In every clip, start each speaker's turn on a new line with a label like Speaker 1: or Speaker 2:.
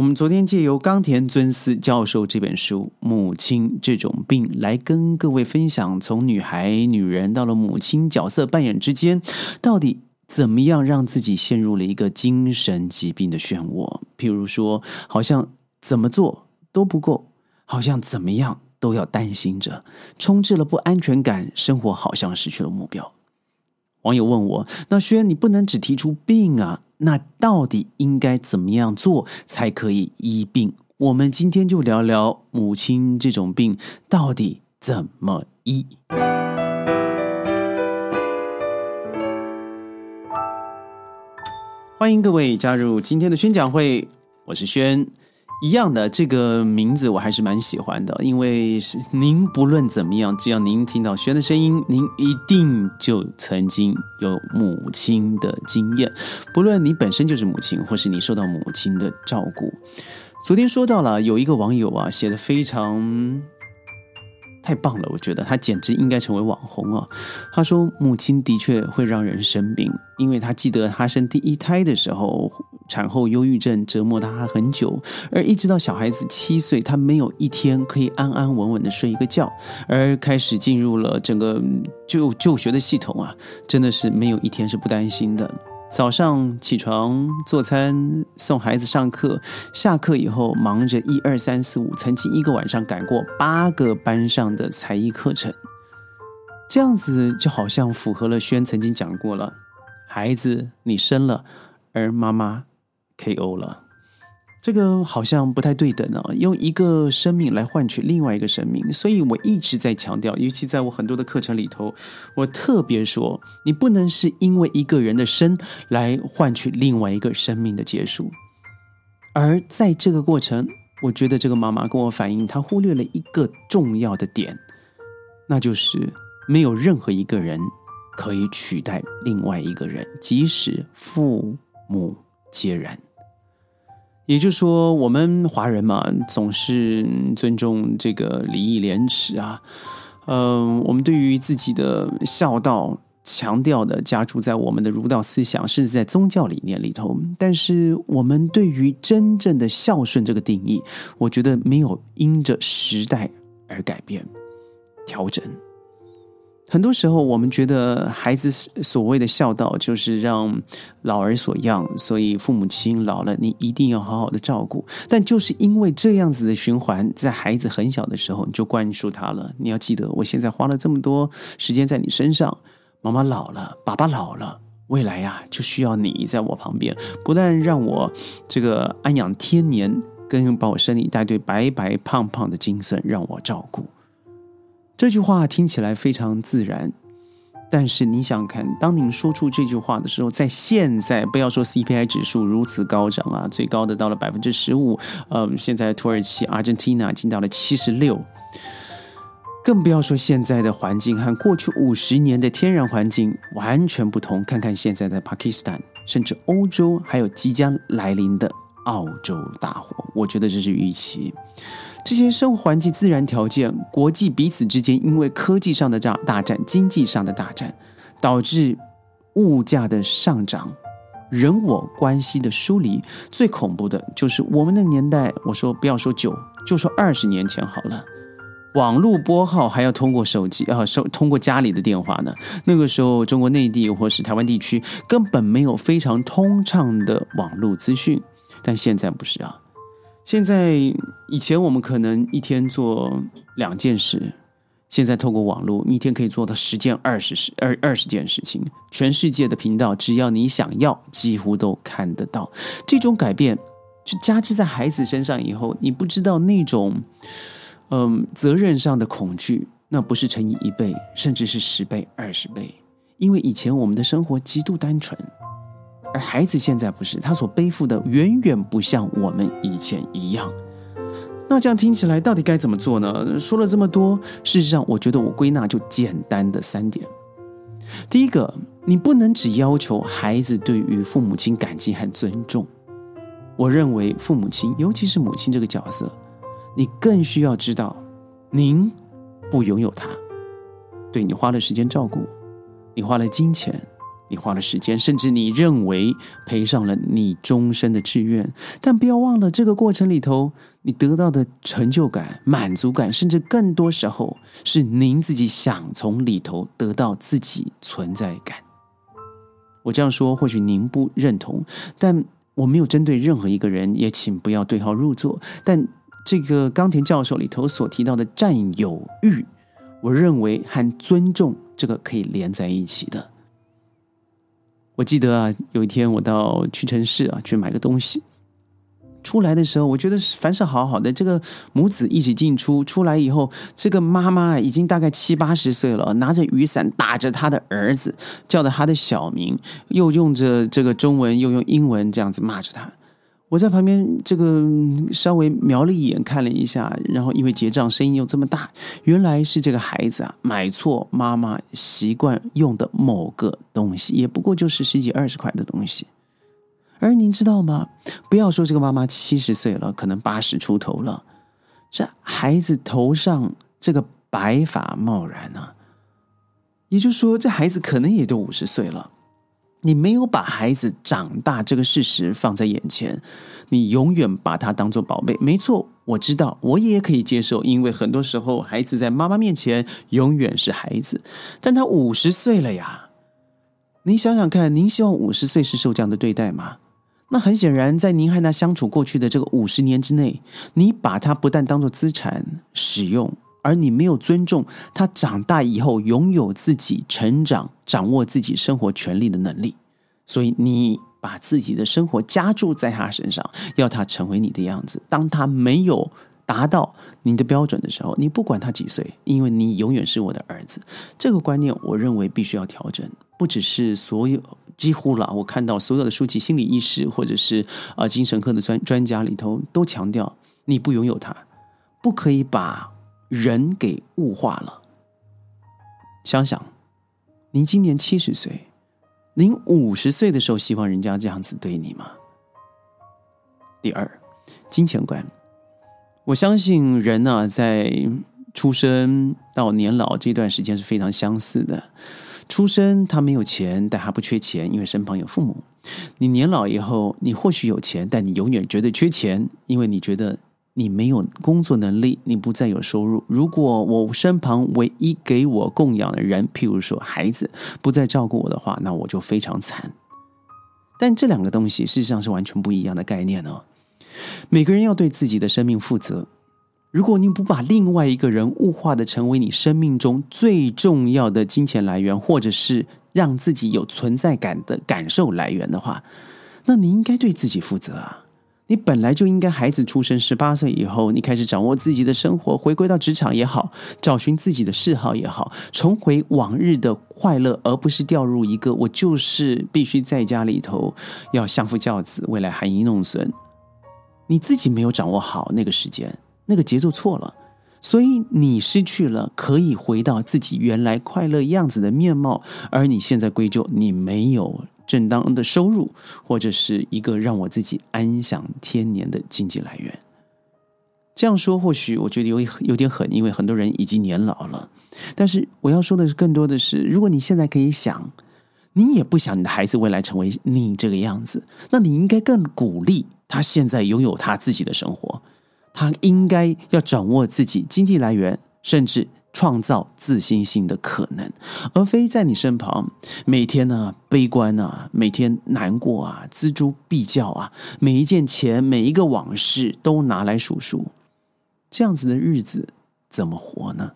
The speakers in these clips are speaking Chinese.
Speaker 1: 我们昨天借由冈田尊司教授这本书《母亲这种病》来跟各位分享，从女孩、女人到了母亲角色扮演之间，到底怎么样让自己陷入了一个精神疾病的漩涡？譬如说，好像怎么做都不够，好像怎么样都要担心着，充斥了不安全感，生活好像失去了目标。网友问我：“那轩，你不能只提出病啊？那到底应该怎么样做才可以医病？”我们今天就聊聊母亲这种病到底怎么医。欢迎各位加入今天的宣讲会，我是轩。一样的这个名字我还是蛮喜欢的，因为是您不论怎么样，只要您听到轩的声音，您一定就曾经有母亲的经验。不论你本身就是母亲，或是你受到母亲的照顾。昨天说到了有一个网友啊，写的非常。太棒了，我觉得他简直应该成为网红哦。他说，母亲的确会让人生病，因为他记得他生第一胎的时候，产后忧郁症折磨他很久，而一直到小孩子七岁，他没有一天可以安安稳稳的睡一个觉，而开始进入了整个就就学的系统啊，真的是没有一天是不担心的。早上起床做餐送孩子上课，下课以后忙着一二三四五，曾经一个晚上赶过八个班上的才艺课程，这样子就好像符合了轩曾经讲过了，孩子你生了，而妈妈 K.O. 了。这个好像不太对等啊！用一个生命来换取另外一个生命，所以我一直在强调，尤其在我很多的课程里头，我特别说，你不能是因为一个人的生来换取另外一个生命的结束。而在这个过程，我觉得这个妈妈跟我反映，她忽略了一个重要的点，那就是没有任何一个人可以取代另外一个人，即使父母皆然。也就是说，我们华人嘛，总是尊重这个礼义廉耻啊。嗯，我们对于自己的孝道强调的加注在我们的儒道思想，甚至在宗教理念里头。但是，我们对于真正的孝顺这个定义，我觉得没有因着时代而改变、调整。很多时候，我们觉得孩子所谓的孝道，就是让老儿所养，所以父母亲老了，你一定要好好的照顾。但就是因为这样子的循环，在孩子很小的时候，你就灌输他了。你要记得，我现在花了这么多时间在你身上，妈妈老了，爸爸老了，未来呀，就需要你在我旁边，不但让我这个安养天年，更把我生一大堆白白胖胖的精神让我照顾。这句话听起来非常自然，但是你想看，当您说出这句话的时候，在现在不要说 CPI 指数如此高涨啊，最高的到了百分之十五，嗯，现在土耳其、阿根廷已经到了七十六，更不要说现在的环境和过去五十年的天然环境完全不同。看看现在的巴基斯坦，甚至欧洲，还有即将来临的澳洲大火，我觉得这是预期。这些生活环境、自然条件、国际彼此之间因为科技上的大大战、经济上的大战，导致物价的上涨、人我关系的疏离。最恐怖的就是我们那个年代，我说不要说九，就说二十年前好了，网络拨号还要通过手机啊，手通过家里的电话呢。那个时候，中国内地或是台湾地区根本没有非常通畅的网络资讯，但现在不是啊。现在以前我们可能一天做两件事，现在透过网络，一天可以做到十件、二十事二二十件事情。全世界的频道，只要你想要，几乎都看得到。这种改变，就加之在孩子身上以后，你不知道那种，嗯，责任上的恐惧，那不是乘以一倍，甚至是十倍、二十倍。因为以前我们的生活极度单纯。而孩子现在不是，他所背负的远远不像我们以前一样。那这样听起来，到底该怎么做呢？说了这么多，事实上，我觉得我归纳就简单的三点。第一个，你不能只要求孩子对于父母亲感激和尊重。我认为，父母亲，尤其是母亲这个角色，你更需要知道，您不拥有他，对你花了时间照顾，你花了金钱。你花了时间，甚至你认为赔上了你终身的志愿。但不要忘了，这个过程里头，你得到的成就感、满足感，甚至更多时候是您自己想从里头得到自己存在感。我这样说，或许您不认同，但我没有针对任何一个人，也请不要对号入座。但这个冈田教授里头所提到的占有欲，我认为和尊重这个可以连在一起的。我记得啊，有一天我到屈臣氏啊去买个东西，出来的时候，我觉得凡是好好的，这个母子一起进出，出来以后，这个妈妈已经大概七八十岁了，拿着雨伞打着他的儿子，叫着他的小名，又用着这个中文，又用英文这样子骂着他。我在旁边这个稍微瞄了一眼，看了一下，然后因为结账声音又这么大，原来是这个孩子啊买错妈妈习惯用的某个东西，也不过就是十几二十块的东西。而您知道吗？不要说这个妈妈七十岁了，可能八十出头了，这孩子头上这个白发贸然啊，也就是说，这孩子可能也都五十岁了。你没有把孩子长大这个事实放在眼前，你永远把他当做宝贝。没错，我知道，我也可以接受，因为很多时候孩子在妈妈面前永远是孩子，但他五十岁了呀。你想想看，您希望五十岁是受这样的对待吗？那很显然，在您和他相处过去的这个五十年之内，你把他不但当做资产使用。而你没有尊重他长大以后拥有自己成长、掌握自己生活权利的能力，所以你把自己的生活加注在他身上，要他成为你的样子。当他没有达到你的标准的时候，你不管他几岁，因为你永远是我的儿子。这个观念，我认为必须要调整。不只是所有，几乎了，我看到所有的书籍、心理医师或者是啊精神科的专专家里头，都强调你不拥有他，不可以把。人给物化了。想想，您今年七十岁，您五十岁的时候，希望人家这样子对你吗？第二，金钱观。我相信人呢，在出生到年老这段时间是非常相似的。出生他没有钱，但还不缺钱，因为身旁有父母。你年老以后，你或许有钱，但你永远觉得缺钱，因为你觉得。你没有工作能力，你不再有收入。如果我身旁唯一给我供养的人，譬如说孩子，不再照顾我的话，那我就非常惨。但这两个东西事实上是完全不一样的概念哦。每个人要对自己的生命负责。如果你不把另外一个人物化的成为你生命中最重要的金钱来源，或者是让自己有存在感的感受来源的话，那你应该对自己负责啊。你本来就应该，孩子出生十八岁以后，你开始掌握自己的生活，回归到职场也好，找寻自己的嗜好也好，重回往日的快乐，而不是掉入一个我就是必须在家里头要相夫教子，未来含饴弄孙。你自己没有掌握好那个时间，那个节奏错了，所以你失去了可以回到自己原来快乐样子的面貌，而你现在归咎你没有。正当的收入，或者是一个让我自己安享天年的经济来源。这样说或许我觉得有有点狠，因为很多人已经年老了。但是我要说的是，更多的是，如果你现在可以想，你也不想你的孩子未来成为你这个样子，那你应该更鼓励他现在拥有他自己的生活，他应该要掌握自己经济来源，甚至。创造自信心的可能，而非在你身旁每天呢悲观啊，每天难过啊，锱铢必较啊，每一件钱、每一个往事都拿来数数，这样子的日子怎么活呢？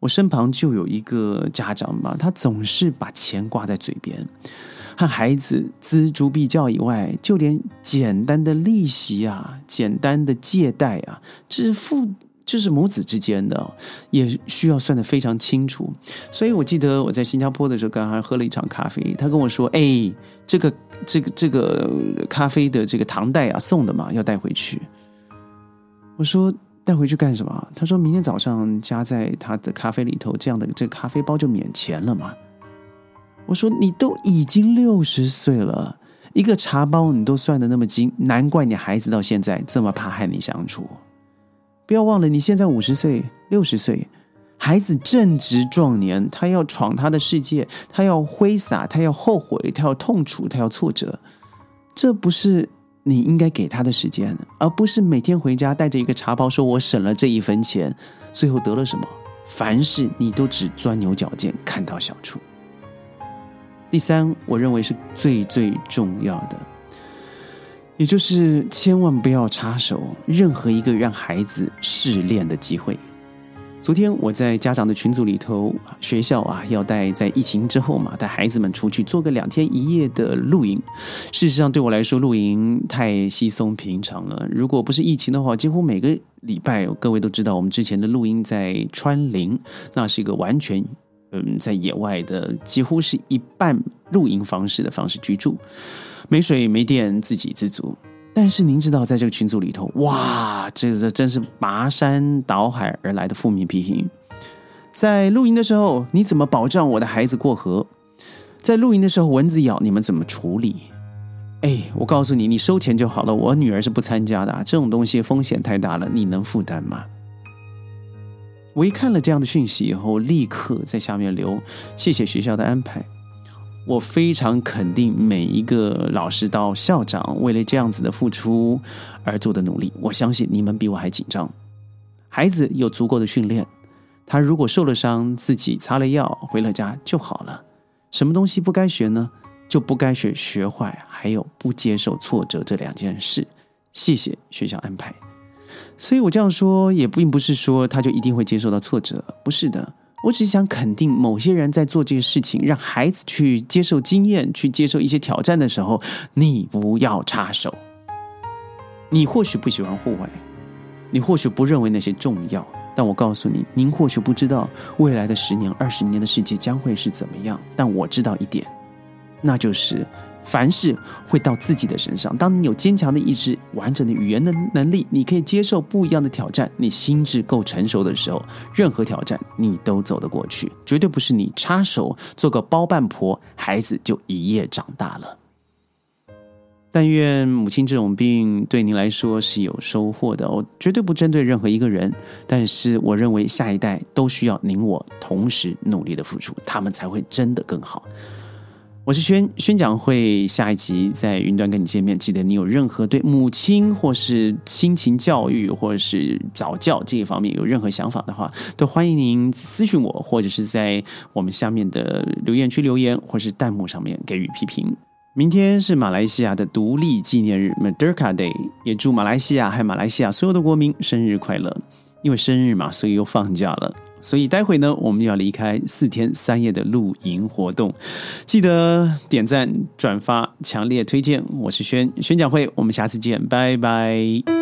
Speaker 1: 我身旁就有一个家长吧，他总是把钱挂在嘴边，和孩子锱铢必较以外，就连简单的利息啊、简单的借贷啊，支付。就是母子之间的，也需要算得非常清楚。所以我记得我在新加坡的时候，刚刚喝了一场咖啡，他跟我说：“哎，这个这个这个咖啡的这个糖袋啊，送的嘛，要带回去。”我说：“带回去干什么？”他说明天早上加在他的咖啡里头，这样的这咖啡包就免钱了嘛。我说：“你都已经六十岁了，一个茶包你都算的那么精，难怪你孩子到现在这么怕和你相处。”不要忘了，你现在五十岁、六十岁，孩子正值壮年，他要闯他的世界，他要挥洒，他要后悔，他要痛楚，他要挫折。这不是你应该给他的时间，而不是每天回家带着一个茶包，说我省了这一分钱，最后得了什么？凡事你都只钻牛角尖，看到小处。第三，我认为是最最重要的，也就是千万不要插手任何一个让孩子试炼的机会。昨天我在家长的群组里头，学校啊要带在疫情之后嘛，带孩子们出去做个两天一夜的露营。事实上，对我来说，露营太稀松平常了。如果不是疫情的话，几乎每个礼拜，各位都知道，我们之前的露营在川林，那是一个完全嗯在野外的，几乎是一半露营方式的方式居住，没水没电，自给自足。但是您知道，在这个群组里头，哇，这这真是拔山倒海而来的负面批评。在露营的时候，你怎么保障我的孩子过河？在露营的时候，蚊子咬，你们怎么处理？哎，我告诉你，你收钱就好了。我女儿是不参加的，这种东西风险太大了，你能负担吗？我一看了这样的讯息以后，立刻在下面留谢谢学校的安排。我非常肯定每一个老师到校长为了这样子的付出而做的努力。我相信你们比我还紧张。孩子有足够的训练，他如果受了伤，自己擦了药回了家就好了。什么东西不该学呢？就不该学学坏，还有不接受挫折这两件事。谢谢学校安排。所以我这样说也并不是说他就一定会接受到挫折，不是的。我只是想肯定，某些人在做这个事情，让孩子去接受经验，去接受一些挑战的时候，你不要插手。你或许不喜欢户外，你或许不认为那些重要，但我告诉你，您或许不知道未来的十年、二十年的世界将会是怎么样。但我知道一点，那就是。凡事会到自己的身上。当你有坚强的意志、完整的语言的能力，你可以接受不一样的挑战。你心智够成熟的时候，任何挑战你都走得过去。绝对不是你插手做个包办婆，孩子就一夜长大了。但愿母亲这种病对您来说是有收获的。我绝对不针对任何一个人，但是我认为下一代都需要您我同时努力的付出，他们才会真的更好。我是宣宣讲会下一集在云端跟你见面，记得你有任何对母亲或是亲情教育或者是早教这一方面有任何想法的话，都欢迎您私信我，或者是在我们下面的留言区留言，或是弹幕上面给予批评。明天是马来西亚的独立纪念日 （Merdeka Day），也祝马来西亚和马来西亚所有的国民生日快乐。因为生日嘛，所以又放假了。所以待会呢，我们要离开四天三夜的露营活动，记得点赞、转发、强烈推荐。我是轩轩讲会，我们下次见，拜拜。